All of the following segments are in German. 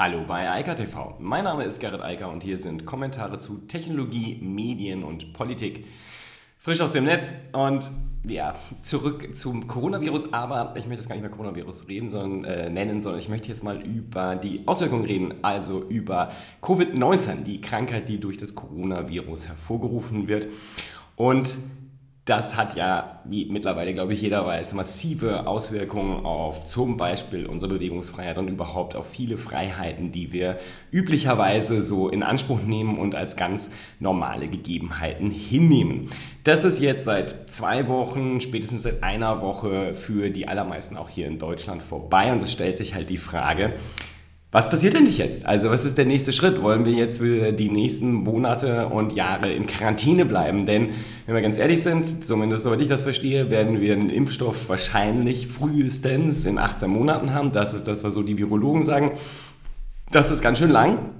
Hallo bei Eika TV. Mein Name ist Gerrit Eiker und hier sind Kommentare zu Technologie, Medien und Politik. Frisch aus dem Netz und ja, zurück zum Coronavirus, aber ich möchte jetzt gar nicht mehr Coronavirus reden, sondern äh, nennen, sondern ich möchte jetzt mal über die Auswirkungen reden, also über Covid-19, die Krankheit, die durch das Coronavirus hervorgerufen wird. Und das hat ja, wie mittlerweile, glaube ich, jeder weiß, massive Auswirkungen auf zum Beispiel unsere Bewegungsfreiheit und überhaupt auf viele Freiheiten, die wir üblicherweise so in Anspruch nehmen und als ganz normale Gegebenheiten hinnehmen. Das ist jetzt seit zwei Wochen, spätestens seit einer Woche für die allermeisten auch hier in Deutschland vorbei und es stellt sich halt die Frage, was passiert denn nicht jetzt? Also was ist der nächste Schritt? Wollen wir jetzt für die nächsten Monate und Jahre in Quarantäne bleiben? Denn wenn wir ganz ehrlich sind, zumindest soweit ich das verstehe, werden wir einen Impfstoff wahrscheinlich frühestens in 18 Monaten haben. Das ist das, was so die Virologen sagen. Das ist ganz schön lang.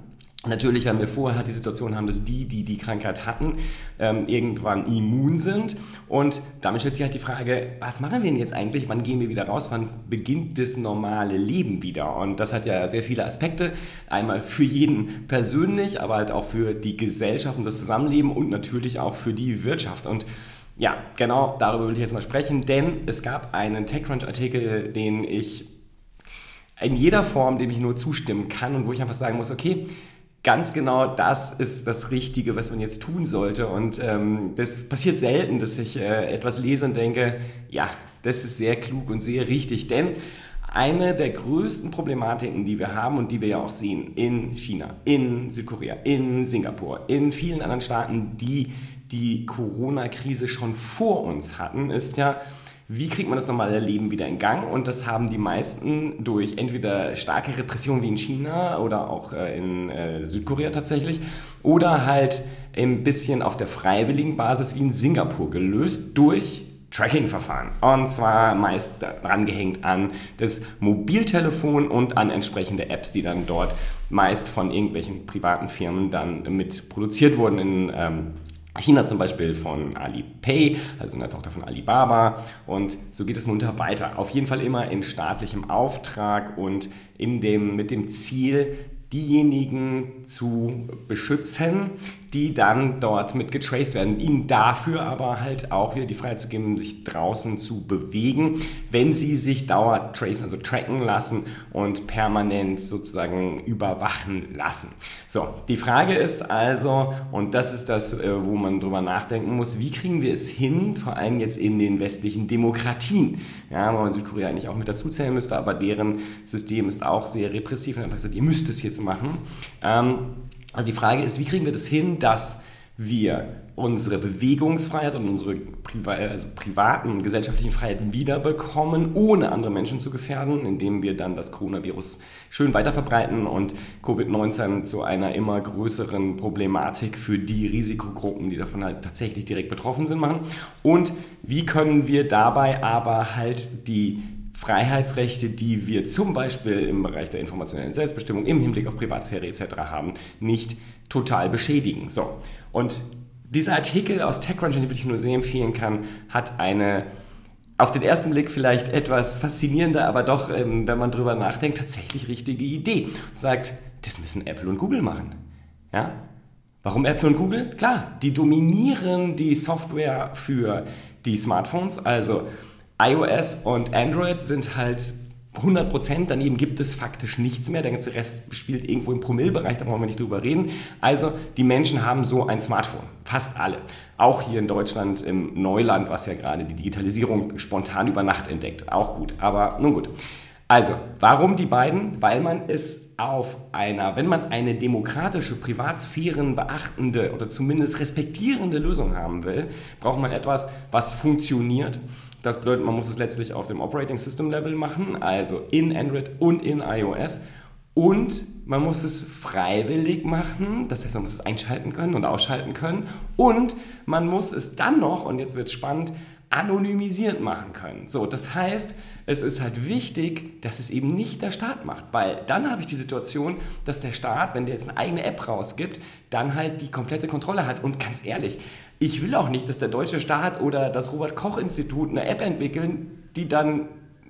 Natürlich, wenn wir vorher die Situation haben, dass die, die die Krankheit hatten, ähm, irgendwann immun sind. Und damit stellt sich halt die Frage, was machen wir denn jetzt eigentlich? Wann gehen wir wieder raus? Wann beginnt das normale Leben wieder? Und das hat ja sehr viele Aspekte. Einmal für jeden persönlich, aber halt auch für die Gesellschaft und das Zusammenleben und natürlich auch für die Wirtschaft. Und ja, genau darüber will ich jetzt mal sprechen, denn es gab einen TechCrunch-Artikel, den ich in jeder Form, dem ich nur zustimmen kann und wo ich einfach sagen muss, okay, ganz genau das ist das Richtige, was man jetzt tun sollte. Und ähm, das passiert selten, dass ich äh, etwas lese und denke, ja, das ist sehr klug und sehr richtig. Denn eine der größten Problematiken, die wir haben und die wir ja auch sehen in China, in Südkorea, in Singapur, in vielen anderen Staaten, die die Corona-Krise schon vor uns hatten, ist ja, wie kriegt man das normale Leben wieder in Gang? Und das haben die meisten durch entweder starke Repression wie in China oder auch äh, in äh, Südkorea tatsächlich oder halt ein bisschen auf der freiwilligen Basis wie in Singapur gelöst durch Tracking-Verfahren. Und zwar meist dran gehängt an das Mobiltelefon und an entsprechende Apps, die dann dort meist von irgendwelchen privaten Firmen dann mit produziert wurden in ähm, China zum Beispiel von Alipay, also einer Tochter von Alibaba. Und so geht es munter weiter. Auf jeden Fall immer in staatlichem Auftrag und in dem, mit dem Ziel, diejenigen zu beschützen, die dann dort mit getraced werden. Ihnen dafür aber halt auch wieder die Freiheit zu geben, sich draußen zu bewegen, wenn sie sich dauernd tracen, also tracken lassen und permanent sozusagen überwachen lassen. So, die Frage ist also, und das ist das, äh, wo man drüber nachdenken muss, wie kriegen wir es hin, vor allem jetzt in den westlichen Demokratien, ja, wo man Südkorea eigentlich auch mit dazu zählen müsste, aber deren System ist auch sehr repressiv und einfach gesagt, ihr müsst es jetzt machen. Ähm, also die Frage ist, wie kriegen wir das hin, dass wir unsere Bewegungsfreiheit und unsere Priva also privaten gesellschaftlichen Freiheiten wiederbekommen, ohne andere Menschen zu gefährden, indem wir dann das Coronavirus schön weiterverbreiten und Covid-19 zu einer immer größeren Problematik für die Risikogruppen, die davon halt tatsächlich direkt betroffen sind, machen. Und wie können wir dabei aber halt die Freiheitsrechte, die wir zum Beispiel im Bereich der informationellen Selbstbestimmung im Hinblick auf Privatsphäre etc. haben, nicht total beschädigen. So, und dieser Artikel aus TechCrunch, den ich nur sehr empfehlen kann, hat eine auf den ersten Blick vielleicht etwas faszinierende, aber doch, ähm, wenn man drüber nachdenkt, tatsächlich richtige Idee. Und sagt, das müssen Apple und Google machen. Ja? Warum Apple und Google? Klar, die dominieren die Software für die Smartphones. Also iOS und Android sind halt 100 Prozent, daneben gibt es faktisch nichts mehr. Der ganze Rest spielt irgendwo im Promillbereich, da brauchen wir nicht drüber reden. Also die Menschen haben so ein Smartphone, fast alle. Auch hier in Deutschland im Neuland, was ja gerade die Digitalisierung spontan über Nacht entdeckt. Auch gut, aber nun gut. Also, warum die beiden? Weil man es auf einer, wenn man eine demokratische, Privatsphären beachtende oder zumindest respektierende Lösung haben will, braucht man etwas, was funktioniert das bedeutet, man muss es letztlich auf dem Operating System Level machen, also in Android und in iOS. Und man muss es freiwillig machen, das heißt, man muss es einschalten können und ausschalten können. Und man muss es dann noch, und jetzt wird es spannend, anonymisiert machen können. So, das heißt, es ist halt wichtig, dass es eben nicht der Staat macht, weil dann habe ich die Situation, dass der Staat, wenn der jetzt eine eigene App rausgibt, dann halt die komplette Kontrolle hat. Und ganz ehrlich, ich will auch nicht, dass der deutsche Staat oder das Robert Koch Institut eine App entwickeln, die dann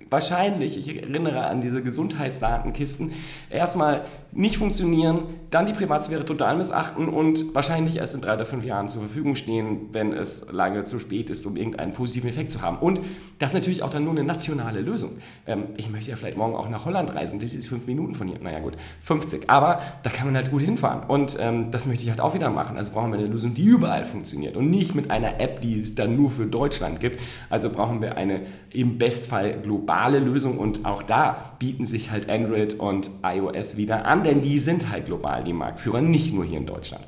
wahrscheinlich, ich erinnere an diese Gesundheitsdatenkisten, erstmal nicht funktionieren, dann die Privatsphäre total missachten und wahrscheinlich erst in drei oder fünf Jahren zur Verfügung stehen, wenn es lange zu spät ist, um irgendeinen positiven Effekt zu haben. Und das ist natürlich auch dann nur eine nationale Lösung. Ähm, ich möchte ja vielleicht morgen auch nach Holland reisen, das ist fünf Minuten von hier, naja gut, 50, aber da kann man halt gut hinfahren und ähm, das möchte ich halt auch wieder machen. Also brauchen wir eine Lösung, die überall funktioniert und nicht mit einer App, die es dann nur für Deutschland gibt. Also brauchen wir eine im Bestfall globale Lösung und auch da bieten sich halt Android und iOS wieder an, denn die sind halt global die Marktführer, nicht nur hier in Deutschland.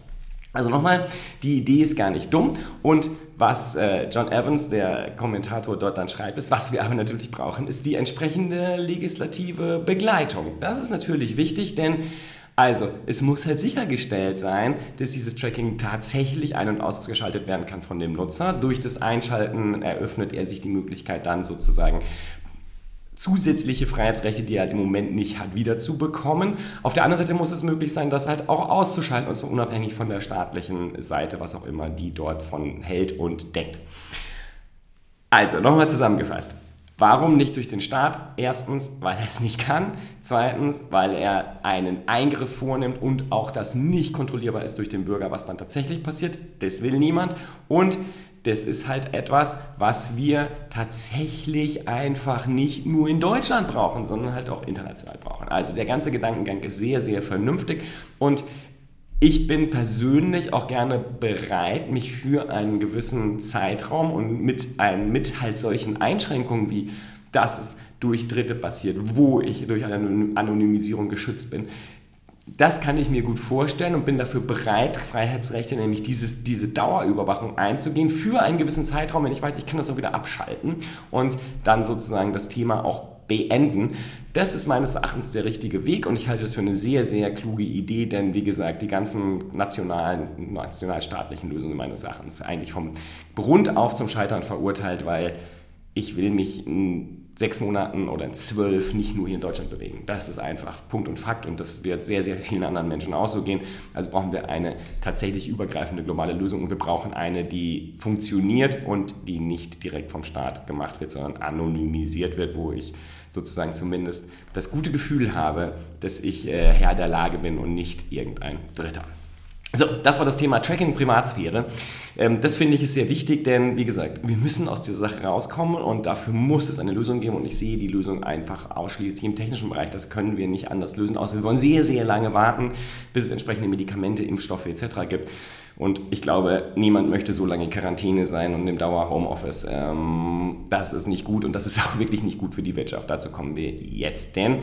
Also nochmal, die Idee ist gar nicht dumm und was äh, John Evans, der Kommentator, dort dann schreibt, ist, was wir aber natürlich brauchen, ist die entsprechende legislative Begleitung. Das ist natürlich wichtig, denn also, es muss halt sichergestellt sein, dass dieses Tracking tatsächlich ein- und ausgeschaltet werden kann von dem Nutzer. Durch das Einschalten eröffnet er sich die Möglichkeit dann sozusagen zusätzliche Freiheitsrechte, die er halt im Moment nicht hat, wieder zu bekommen. Auf der anderen Seite muss es möglich sein, das halt auch auszuschalten, und zwar unabhängig von der staatlichen Seite, was auch immer die dort von hält und deckt. Also, nochmal zusammengefasst. Warum nicht durch den Staat? Erstens, weil er es nicht kann. Zweitens, weil er einen Eingriff vornimmt und auch das nicht kontrollierbar ist durch den Bürger, was dann tatsächlich passiert. Das will niemand. Und das ist halt etwas, was wir tatsächlich einfach nicht nur in Deutschland brauchen, sondern halt auch international brauchen. Also der ganze Gedankengang ist sehr, sehr vernünftig und ich bin persönlich auch gerne bereit, mich für einen gewissen Zeitraum und mit, ein, mit halt solchen Einschränkungen wie, dass es durch Dritte passiert, wo ich durch eine Anonymisierung geschützt bin, das kann ich mir gut vorstellen und bin dafür bereit, Freiheitsrechte, nämlich dieses, diese Dauerüberwachung einzugehen für einen gewissen Zeitraum, wenn ich weiß, ich kann das auch wieder abschalten und dann sozusagen das Thema auch beenden. Das ist meines Erachtens der richtige Weg und ich halte das für eine sehr, sehr kluge Idee, denn wie gesagt, die ganzen nationalen, nationalstaatlichen Lösungen meines Erachtens eigentlich vom Grund auf zum Scheitern verurteilt, weil ich will mich sechs Monaten oder in zwölf nicht nur hier in Deutschland bewegen. Das ist einfach Punkt und Fakt und das wird sehr, sehr vielen anderen Menschen auch so gehen. Also brauchen wir eine tatsächlich übergreifende globale Lösung und wir brauchen eine, die funktioniert und die nicht direkt vom Staat gemacht wird, sondern anonymisiert wird, wo ich sozusagen zumindest das gute Gefühl habe, dass ich äh, Herr der Lage bin und nicht irgendein Dritter. So, das war das Thema Tracking Privatsphäre. Ähm, das finde ich ist sehr wichtig, denn wie gesagt, wir müssen aus dieser Sache rauskommen und dafür muss es eine Lösung geben und ich sehe die Lösung einfach ausschließlich im technischen Bereich. Das können wir nicht anders lösen, außer wir wollen sehr, sehr lange warten, bis es entsprechende Medikamente, Impfstoffe etc. gibt. Und ich glaube, niemand möchte so lange Quarantäne sein und im Dauer-Homeoffice. Ähm, das ist nicht gut und das ist auch wirklich nicht gut für die Wirtschaft. Dazu kommen wir jetzt. Denn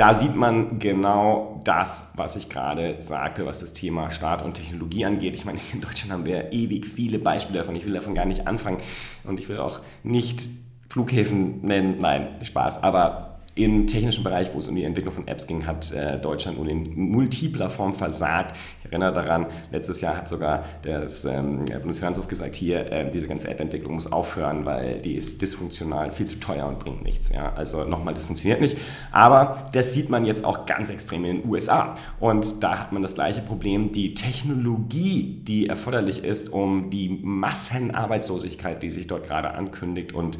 da sieht man genau das, was ich gerade sagte, was das Thema Staat und Technologie angeht. Ich meine, in Deutschland haben wir ewig viele Beispiele davon. Ich will davon gar nicht anfangen und ich will auch nicht Flughäfen nennen. Nein, Spaß. Aber im technischen Bereich, wo es um die Entwicklung von Apps ging, hat äh, Deutschland nun in multipler Form versagt. Ich erinnere daran, letztes Jahr hat sogar das ähm, Bundesfinanzhof gesagt, hier, äh, diese ganze App-Entwicklung muss aufhören, weil die ist dysfunktional, viel zu teuer und bringt nichts. Ja? Also nochmal, das funktioniert nicht. Aber das sieht man jetzt auch ganz extrem in den USA. Und da hat man das gleiche Problem. Die Technologie, die erforderlich ist, um die Massenarbeitslosigkeit, die sich dort gerade ankündigt und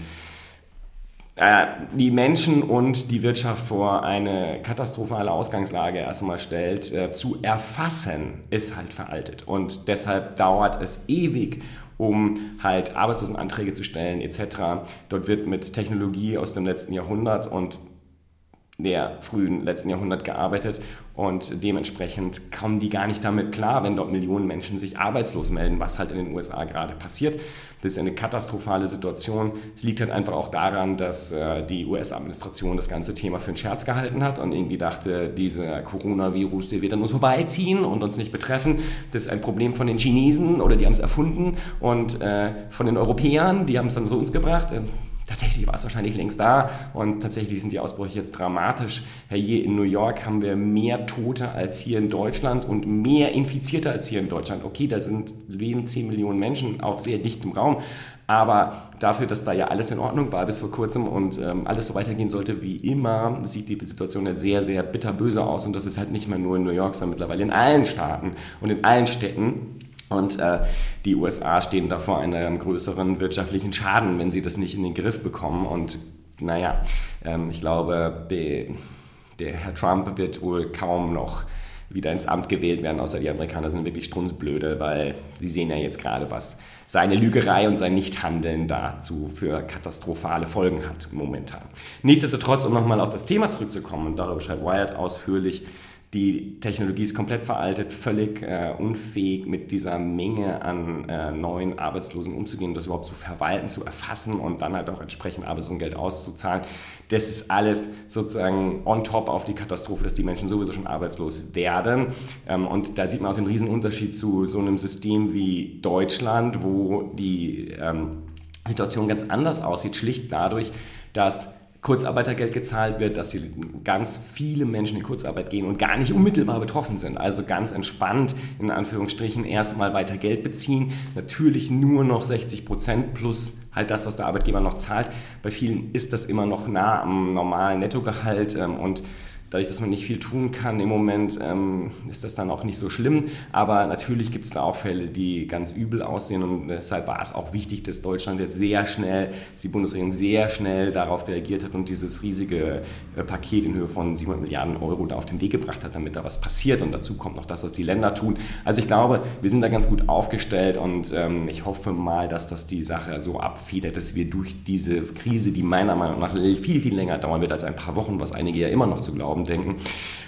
äh, die Menschen und die Wirtschaft vor eine katastrophale Ausgangslage erstmal stellt, äh, zu erfassen, ist halt veraltet. Und deshalb dauert es ewig, um halt Arbeitslosenanträge zu stellen etc. Dort wird mit Technologie aus dem letzten Jahrhundert und der frühen letzten Jahrhundert gearbeitet und dementsprechend kommen die gar nicht damit klar, wenn dort Millionen Menschen sich arbeitslos melden, was halt in den USA gerade passiert. Das ist eine katastrophale Situation. Es liegt halt einfach auch daran, dass äh, die US-Administration das ganze Thema für einen Scherz gehalten hat und irgendwie dachte, dieser Coronavirus, der wird an uns vorbeiziehen und uns nicht betreffen. Das ist ein Problem von den Chinesen oder die haben es erfunden und äh, von den Europäern, die haben es dann zu uns gebracht. Tatsächlich war es wahrscheinlich längst da und tatsächlich sind die Ausbrüche jetzt dramatisch. Hier in New York haben wir mehr Tote als hier in Deutschland und mehr Infizierte als hier in Deutschland. Okay, da sind leben 10 Millionen Menschen auf sehr dichtem Raum, aber dafür, dass da ja alles in Ordnung war bis vor kurzem und ähm, alles so weitergehen sollte wie immer, sieht die Situation ja sehr, sehr bitterböse aus. Und das ist halt nicht mehr nur in New York, sondern mittlerweile in allen Staaten und in allen Städten. Und äh, die USA stehen da vor einem größeren wirtschaftlichen Schaden, wenn sie das nicht in den Griff bekommen. Und naja, ähm, ich glaube, die, der Herr Trump wird wohl kaum noch wieder ins Amt gewählt werden, außer die Amerikaner sind wirklich strunzblöde, weil sie sehen ja jetzt gerade, was seine Lügerei und sein Nichthandeln dazu für katastrophale Folgen hat momentan. Nichtsdestotrotz, um nochmal auf das Thema zurückzukommen, und darüber schreibt Wired ausführlich, die Technologie ist komplett veraltet, völlig äh, unfähig, mit dieser Menge an äh, neuen Arbeitslosen umzugehen, das überhaupt zu verwalten, zu erfassen und dann halt auch entsprechend Arbeitslosengeld auszuzahlen. Das ist alles sozusagen on top auf die Katastrophe, dass die Menschen sowieso schon arbeitslos werden. Ähm, und da sieht man auch den riesen Unterschied zu so einem System wie Deutschland, wo die ähm, Situation ganz anders aussieht, schlicht dadurch, dass Kurzarbeitergeld gezahlt wird, dass hier ganz viele Menschen in Kurzarbeit gehen und gar nicht unmittelbar betroffen sind. Also ganz entspannt, in Anführungsstrichen, erstmal weiter Geld beziehen. Natürlich nur noch 60 Prozent plus halt das, was der Arbeitgeber noch zahlt. Bei vielen ist das immer noch nah am normalen Nettogehalt ähm, und dadurch, dass man nicht viel tun kann im Moment, ähm, ist das dann auch nicht so schlimm. Aber natürlich gibt es da auch Fälle, die ganz übel aussehen und deshalb war es auch wichtig, dass Deutschland jetzt sehr schnell, dass die Bundesregierung sehr schnell darauf reagiert hat und dieses riesige äh, Paket in Höhe von 700 Milliarden Euro da auf den Weg gebracht hat, damit da was passiert. Und dazu kommt noch das, was die Länder tun. Also ich glaube, wir sind da ganz gut aufgestellt und ähm, ich hoffe mal, dass das die Sache so abfedert, dass wir durch diese Krise, die meiner Meinung nach viel, viel länger dauern wird als ein paar Wochen, was einige ja immer noch zu glauben denken,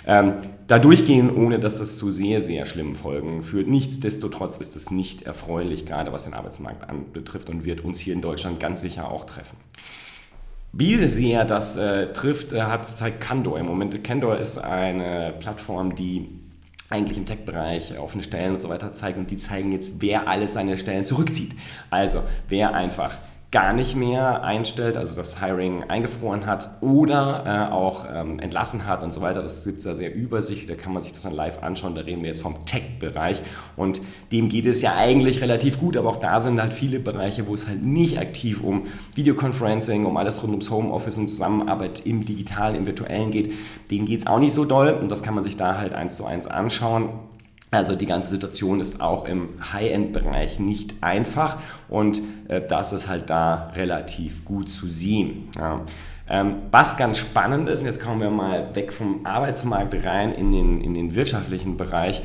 ähm, da durchgehen, ohne dass das zu sehr, sehr schlimmen Folgen führt. Nichtsdestotrotz ist es nicht erfreulich, gerade was den Arbeitsmarkt anbetrifft und wird uns hier in Deutschland ganz sicher auch treffen. Wie sehr das äh, trifft, äh, hat zeigt Candor im Moment. Candor ist eine Plattform, die eigentlich im Tech-Bereich offene Stellen und so weiter zeigen und die zeigen jetzt, wer alle seine Stellen zurückzieht. Also wer einfach gar nicht mehr einstellt, also das Hiring eingefroren hat oder äh, auch ähm, entlassen hat und so weiter. Das gibt es da sehr übersichtlich, da kann man sich das dann live anschauen. Da reden wir jetzt vom Tech-Bereich und dem geht es ja eigentlich relativ gut, aber auch da sind halt viele Bereiche, wo es halt nicht aktiv um Videoconferencing, um alles rund ums Homeoffice und Zusammenarbeit im Digitalen, im Virtuellen geht. Denen geht es auch nicht so doll und das kann man sich da halt eins zu eins anschauen. Also die ganze Situation ist auch im High-End-Bereich nicht einfach und äh, das ist halt da relativ gut zu sehen. Ja. Ähm, was ganz spannend ist, und jetzt kommen wir mal weg vom Arbeitsmarkt rein in den, in den wirtschaftlichen Bereich,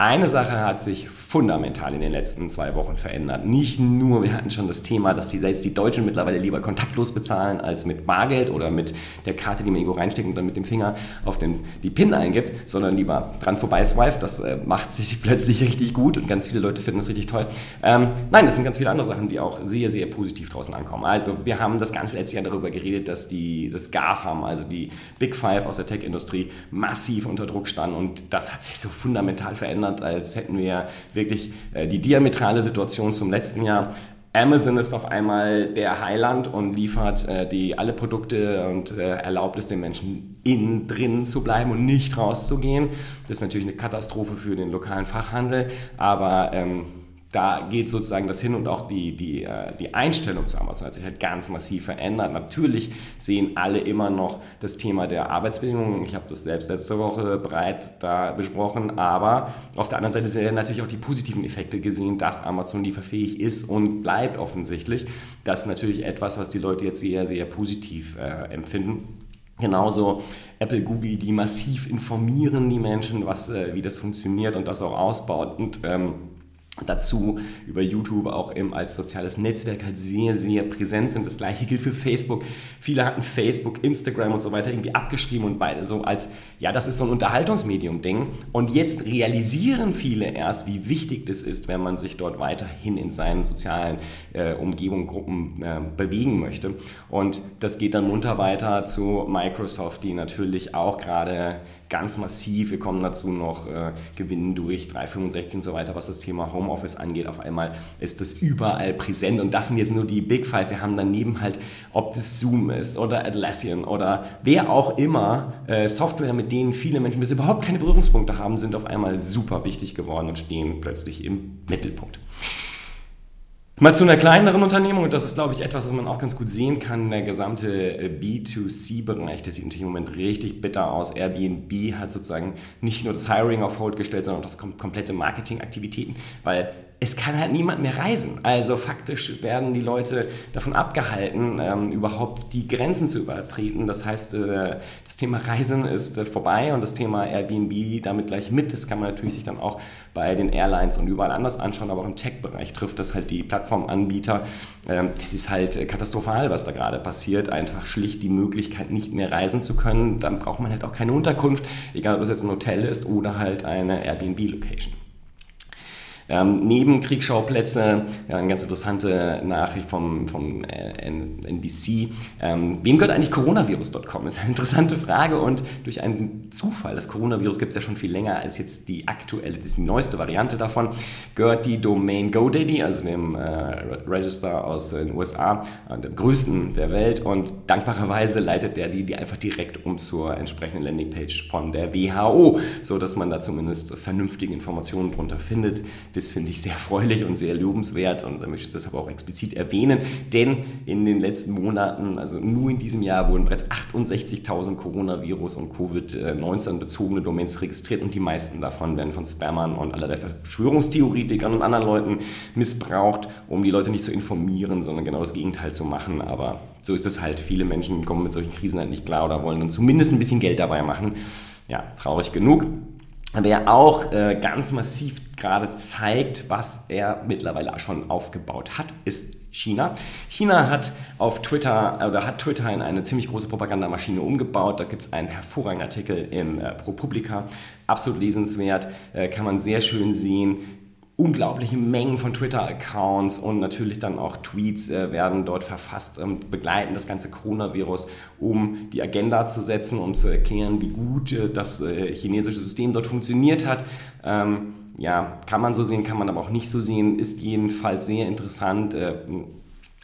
eine Sache hat sich fundamental in den letzten zwei Wochen verändert. Nicht nur, wir hatten schon das Thema, dass die, selbst die Deutschen mittlerweile lieber kontaktlos bezahlen als mit Bargeld oder mit der Karte, die man irgendwo reinsteckt und dann mit dem Finger auf den, die PIN eingibt, sondern lieber dran vorbei swipe. Das äh, macht sich plötzlich richtig gut und ganz viele Leute finden das richtig toll. Ähm, nein, das sind ganz viele andere Sachen, die auch sehr, sehr positiv draußen ankommen. Also wir haben das ganze letzte Jahr darüber geredet, dass die, das GAFAM, also die Big Five aus der Tech-Industrie, massiv unter Druck standen und das hat sich so fundamental verändert Deutschland, als hätten wir wirklich äh, die diametrale Situation zum letzten Jahr. Amazon ist auf einmal der Heiland und liefert äh, die, alle Produkte und äh, erlaubt es den Menschen innen drin zu bleiben und nicht rauszugehen. Das ist natürlich eine Katastrophe für den lokalen Fachhandel, aber ähm, da geht sozusagen das hin und auch die, die, äh, die Einstellung zu Amazon hat sich halt ganz massiv verändert. Natürlich sehen alle immer noch das Thema der Arbeitsbedingungen. Ich habe das selbst letzte Woche breit da besprochen, aber auf der anderen Seite sind natürlich auch die positiven Effekte gesehen, dass Amazon lieferfähig ist und bleibt offensichtlich. Das ist natürlich etwas, was die Leute jetzt sehr, sehr positiv äh, empfinden. Genauso Apple, Google, die massiv informieren die Menschen, was, äh, wie das funktioniert und das auch ausbaut. Und ähm, dazu über YouTube auch im, als soziales Netzwerk halt sehr, sehr präsent sind. Das gleiche gilt für Facebook. Viele hatten Facebook, Instagram und so weiter irgendwie abgeschrieben und beide so als, ja, das ist so ein Unterhaltungsmedium-Ding. Und jetzt realisieren viele erst, wie wichtig das ist, wenn man sich dort weiterhin in seinen sozialen äh, Umgebungen, Gruppen äh, bewegen möchte. Und das geht dann munter weiter zu Microsoft, die natürlich auch gerade ganz massiv. Wir kommen dazu noch äh, Gewinnen durch 365 und so weiter, was das Thema Homeoffice angeht. Auf einmal ist das überall präsent und das sind jetzt nur die Big Five. Wir haben daneben halt, ob das Zoom ist oder Atlassian oder wer auch immer, äh, Software, mit denen viele Menschen bis überhaupt keine Berührungspunkte haben, sind auf einmal super wichtig geworden und stehen plötzlich im Mittelpunkt. Mal zu einer kleineren Unternehmung, und das ist, glaube ich, etwas, was man auch ganz gut sehen kann. Der gesamte äh, B2C-Bereich, der sieht natürlich im Moment richtig bitter aus. Airbnb hat sozusagen nicht nur das Hiring auf Hold gestellt, sondern auch das komplette Marketingaktivitäten, weil es kann halt niemand mehr reisen. Also faktisch werden die Leute davon abgehalten, ähm, überhaupt die Grenzen zu übertreten. Das heißt, äh, das Thema Reisen ist äh, vorbei und das Thema Airbnb damit gleich mit. Das kann man natürlich sich dann auch bei den Airlines und überall anders anschauen, aber auch im Tech-Bereich trifft das halt die Plattformanbieter. Ähm, das ist halt katastrophal, was da gerade passiert. Einfach schlicht die Möglichkeit, nicht mehr reisen zu können. Dann braucht man halt auch keine Unterkunft, egal ob es jetzt ein Hotel ist oder halt eine Airbnb-Location. Ähm, Nebenkriegsschauplätze, ja, eine ganz interessante Nachricht vom, vom äh, NBC. Ähm, wem gehört eigentlich coronavirus.com? Ist eine interessante Frage und durch einen Zufall, das Coronavirus gibt es ja schon viel länger als jetzt die aktuelle, das ist die neueste Variante davon, gehört die Domain GoDaddy, also dem äh, Register aus den USA, äh, dem größten der Welt und dankbarerweise leitet der die, die einfach direkt um zur entsprechenden Landingpage von der WHO, so dass man da zumindest vernünftige Informationen drunter findet. Das finde ich sehr erfreulich und sehr lobenswert und da möchte ich das aber auch explizit erwähnen, denn in den letzten Monaten, also nur in diesem Jahr, wurden bereits 68.000 Coronavirus- und Covid-19 bezogene Domains registriert und die meisten davon werden von Spammern und allerlei Verschwörungstheoretikern und anderen Leuten missbraucht, um die Leute nicht zu informieren, sondern genau das Gegenteil zu machen. Aber so ist es halt. Viele Menschen kommen mit solchen Krisen halt nicht klar oder wollen dann zumindest ein bisschen Geld dabei machen. Ja, traurig genug. Wer auch äh, ganz massiv gerade zeigt, was er mittlerweile schon aufgebaut hat, ist China. China hat auf Twitter oder hat Twitter in eine ziemlich große Propagandamaschine umgebaut. Da gibt es einen hervorragenden Artikel in äh, ProPublica, absolut lesenswert, äh, kann man sehr schön sehen, unglaubliche Mengen von Twitter-Accounts und natürlich dann auch Tweets äh, werden dort verfasst und begleiten das ganze Coronavirus, um die Agenda zu setzen, um zu erklären, wie gut äh, das äh, chinesische System dort funktioniert hat. Ähm, ja, kann man so sehen, kann man aber auch nicht so sehen, ist jedenfalls sehr interessant. Äh,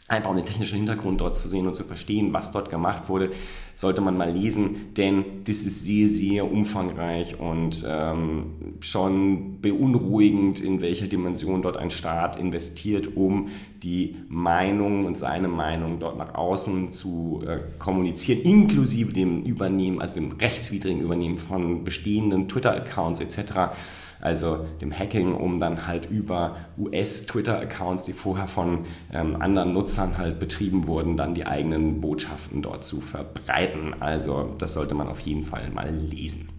einfach um den technischen Hintergrund dort zu sehen und zu verstehen, was dort gemacht wurde, sollte man mal lesen, denn das ist sehr, sehr umfangreich und ähm, schon beunruhigend, in welcher Dimension dort ein Staat investiert, um die Meinung und seine Meinung dort nach außen zu äh, kommunizieren, inklusive dem Übernehmen, also dem rechtswidrigen Übernehmen von bestehenden Twitter-Accounts etc also dem Hacking, um dann halt über US-Twitter-Accounts, die vorher von ähm, anderen Nutzern halt betrieben wurden, dann die eigenen Botschaften dort zu verbreiten. Also das sollte man auf jeden Fall mal lesen.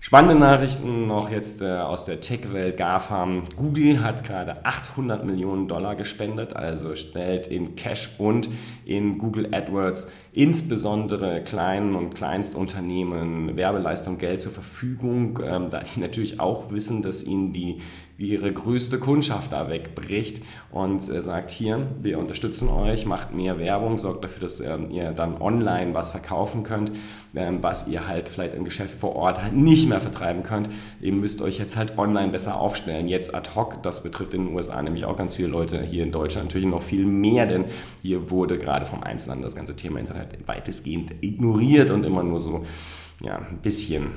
Spannende Nachrichten noch jetzt äh, aus der Tech-Welt GAFAM. Google hat gerade 800 Millionen Dollar gespendet, also stellt in Cash und in Google AdWords insbesondere kleinen und Kleinstunternehmen Werbeleistung Geld zur Verfügung, ähm, da die natürlich auch wissen, dass ihnen die ihre größte Kundschaft da wegbricht und äh, sagt, hier, wir unterstützen euch, macht mehr Werbung, sorgt dafür, dass ähm, ihr dann online was verkaufen könnt, ähm, was ihr halt vielleicht im Geschäft vor Ort halt nicht mehr vertreiben könnt. Ihr müsst euch jetzt halt online besser aufstellen. Jetzt ad hoc, das betrifft in den USA nämlich auch ganz viele Leute, hier in Deutschland natürlich noch viel mehr, denn hier wurde gerade vom Einzelhandel das ganze Thema Internet weitestgehend ignoriert und immer nur so ja, ein bisschen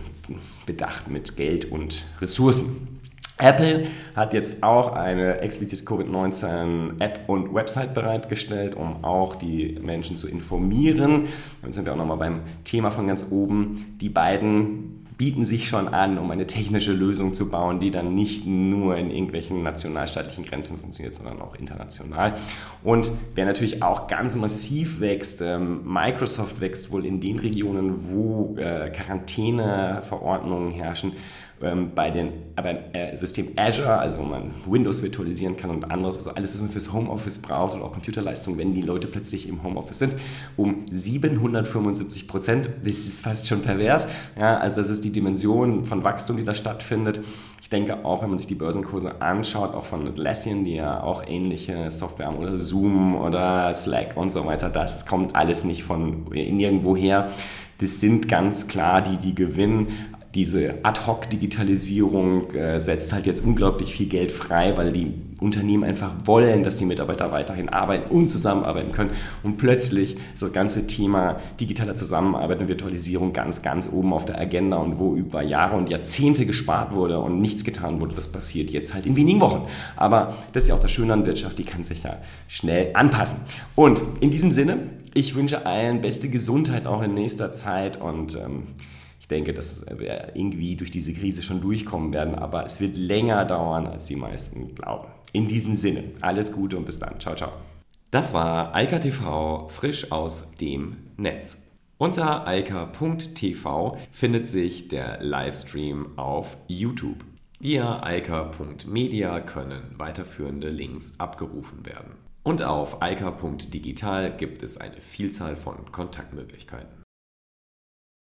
bedacht mit Geld und Ressourcen. Apple hat jetzt auch eine explizite Covid-19-App und Website bereitgestellt, um auch die Menschen zu informieren. Dann sind wir auch nochmal beim Thema von ganz oben. Die beiden bieten sich schon an, um eine technische Lösung zu bauen, die dann nicht nur in irgendwelchen nationalstaatlichen Grenzen funktioniert, sondern auch international. Und wer natürlich auch ganz massiv wächst, ähm, Microsoft wächst wohl in den Regionen, wo äh, Quarantäneverordnungen herrschen, ähm, bei den aber äh, System Azure, also wo man Windows virtualisieren kann und anderes, also alles, was man fürs Homeoffice braucht oder auch Computerleistung, wenn die Leute plötzlich im Homeoffice sind, um 775 Prozent. Das ist fast schon pervers. Ja, also das ist die Dimension von Wachstum, die da stattfindet. Ich denke auch, wenn man sich die Börsenkurse anschaut, auch von Atlassian, die ja auch ähnliche Software haben, oder Zoom oder Slack und so weiter, das kommt alles nicht von nirgendwo her. Das sind ganz klar die, die gewinnen diese Ad-Hoc-Digitalisierung äh, setzt halt jetzt unglaublich viel Geld frei, weil die Unternehmen einfach wollen, dass die Mitarbeiter weiterhin arbeiten und zusammenarbeiten können. Und plötzlich ist das ganze Thema digitaler Zusammenarbeit und Virtualisierung ganz, ganz oben auf der Agenda und wo über Jahre und Jahrzehnte gespart wurde und nichts getan wurde, das passiert jetzt halt in wenigen Wochen. Aber das ist ja auch das Schöne an Wirtschaft, die kann sich ja schnell anpassen. Und in diesem Sinne, ich wünsche allen beste Gesundheit auch in nächster Zeit und ähm, denke, dass wir irgendwie durch diese Krise schon durchkommen werden, aber es wird länger dauern, als die meisten glauben. In diesem Sinne, alles Gute und bis dann. Ciao, ciao. Das war Eika TV frisch aus dem Netz. Unter eika.tv findet sich der Livestream auf YouTube. Via eika.media können weiterführende Links abgerufen werden. Und auf eika.digital gibt es eine Vielzahl von Kontaktmöglichkeiten.